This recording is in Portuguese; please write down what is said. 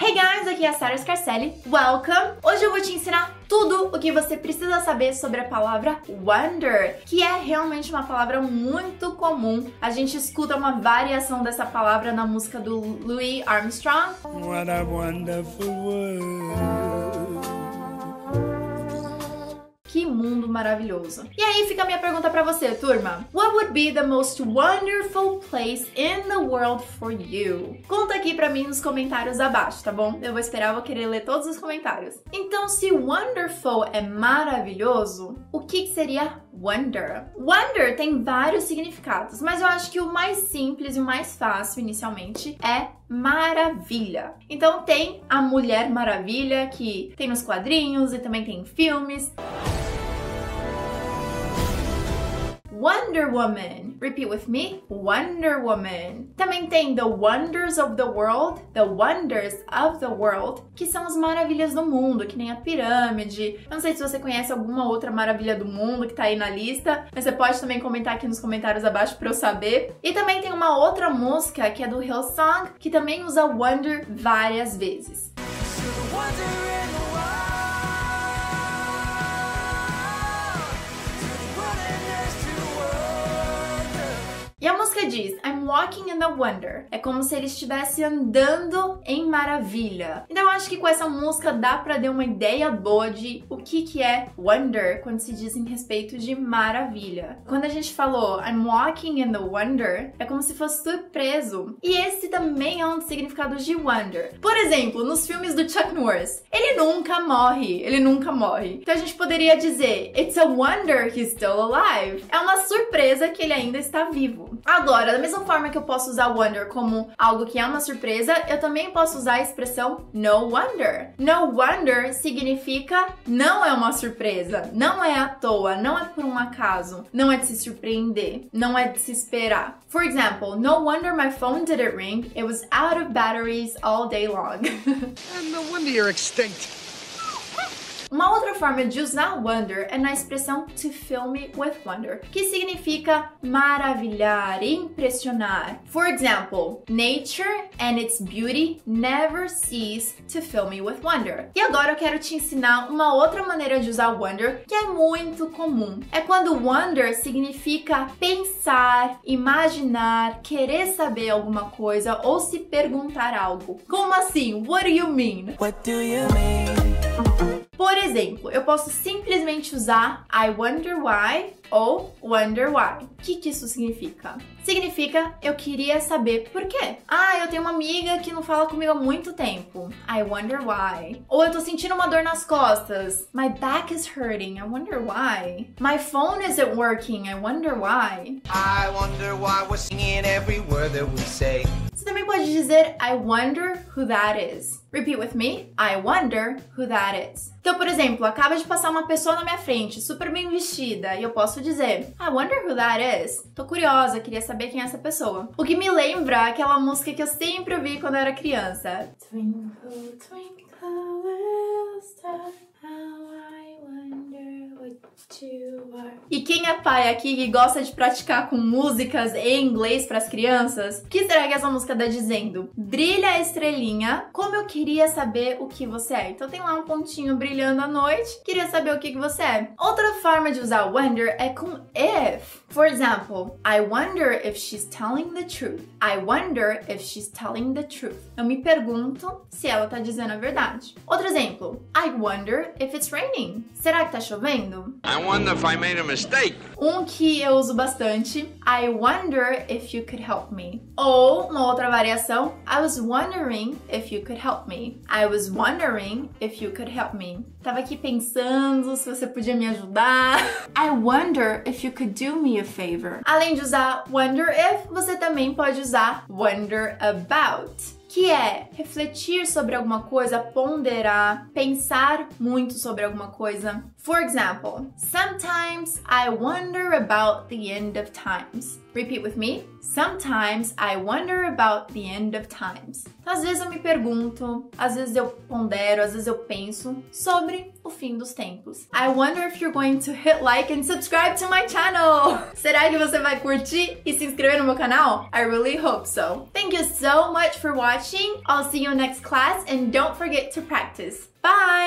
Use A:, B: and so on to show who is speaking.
A: Hey guys, aqui é a Sarah Scarcelli. Welcome! Hoje eu vou te ensinar tudo o que você precisa saber sobre a palavra wonder, que é realmente uma palavra muito comum. A gente escuta uma variação dessa palavra na música do Louis Armstrong. What a wonderful world. Mundo maravilhoso. E aí fica a minha pergunta para você, turma. What would be the most wonderful place in the world for you? Conta aqui para mim nos comentários abaixo, tá bom? Eu vou esperar, vou querer ler todos os comentários. Então, se wonderful é maravilhoso, o que seria wonder? Wonder tem vários significados, mas eu acho que o mais simples e o mais fácil inicialmente é maravilha. Então tem a Mulher Maravilha que tem nos quadrinhos e também tem em filmes. Wonder Woman. Repeat with me. Wonder Woman. Também tem The Wonders of the World, The Wonders of the World, que são as maravilhas do mundo, que nem a pirâmide. Eu não sei se você conhece alguma outra maravilha do mundo que tá aí na lista, mas você pode também comentar aqui nos comentários abaixo para eu saber. E também tem uma outra música que é do Hillsong, que também usa Wonder várias vezes. E música diz I'm walking in the wonder. É como se ele estivesse andando em maravilha. Então eu acho que com essa música dá para dar uma ideia boa de o que que é wonder quando se diz em respeito de maravilha. Quando a gente falou I'm walking in the wonder, é como se fosse surpreso. E esse também é um dos significados de wonder. Por exemplo, nos filmes do Chuck Norris, ele nunca morre, ele nunca morre. Então a gente poderia dizer It's a wonder he's still alive. É uma surpresa que ele ainda está vivo. Agora, da mesma forma que eu posso usar wonder como algo que é uma surpresa, eu também posso usar a expressão no wonder. No wonder significa não é uma surpresa, não é à toa, não é por um acaso, não é de se surpreender, não é de se esperar. For example, no wonder my phone didn't ring. It was out of batteries all day long.
B: And no wonder you're extinct.
A: Uma outra forma de usar wonder é na expressão to fill me with wonder, que significa maravilhar, impressionar. For example, nature and its beauty never cease to fill me with wonder. E agora eu quero te ensinar uma outra maneira de usar wonder que é muito comum. É quando wonder significa pensar, imaginar, querer saber alguma coisa ou se perguntar algo. Como assim? What do you mean? What do you mean? Por exemplo, eu posso simplesmente usar I wonder why ou wonder why. O que, que isso significa? Significa eu queria saber por quê. Ah, eu tenho uma amiga que não fala comigo há muito tempo. I wonder why. Ou eu tô sentindo uma dor nas costas. My back is hurting. I wonder why. My phone isn't working. I wonder why. I wonder why we're singing every word that we say. Pode dizer I wonder who that is. Repeat with me. I wonder who that is. Então, por exemplo, acaba de passar uma pessoa na minha frente, super bem vestida, e eu posso dizer I wonder who that is. Tô curiosa, queria saber quem é essa pessoa. O que me lembra aquela música que eu sempre ouvi quando era criança. Twinkle, twinkle, little star, E quem é pai aqui que gosta de praticar com músicas em inglês para as crianças? Que será que essa música tá dizendo? Brilha a estrelinha, como eu queria saber o que você é. Então tem lá um pontinho brilhando à noite, queria saber o que, que você é. Outra forma de usar wonder é com if. For example, I wonder if she's telling the truth. I wonder if she's telling the truth. Eu me pergunto se ela tá dizendo a verdade. Outro exemplo, I wonder if it's raining. Será que tá chovendo?
B: I wonder if I made a mistake.
A: Um que eu uso bastante, I wonder if you could help me. Ou uma outra variação, I was wondering if you could help me. I was wondering if you could help me. Tava aqui pensando se você podia me ajudar. I wonder if you could do me a favor. Além de usar wonder if, você também pode usar wonder about que é refletir sobre alguma coisa, ponderar, pensar muito sobre alguma coisa. For example, sometimes I wonder about the end of times. Repeat with me. Sometimes I wonder about the end of times. Às vezes eu me pergunto, às vezes eu pondero, às vezes eu penso sobre o fim dos tempos. I wonder if you're going to hit like and subscribe to my channel. Será que você vai curtir e se inscrever no meu canal? I really hope so. Thank you so much for watching. I'll see you next class and don't forget to practice. Bye!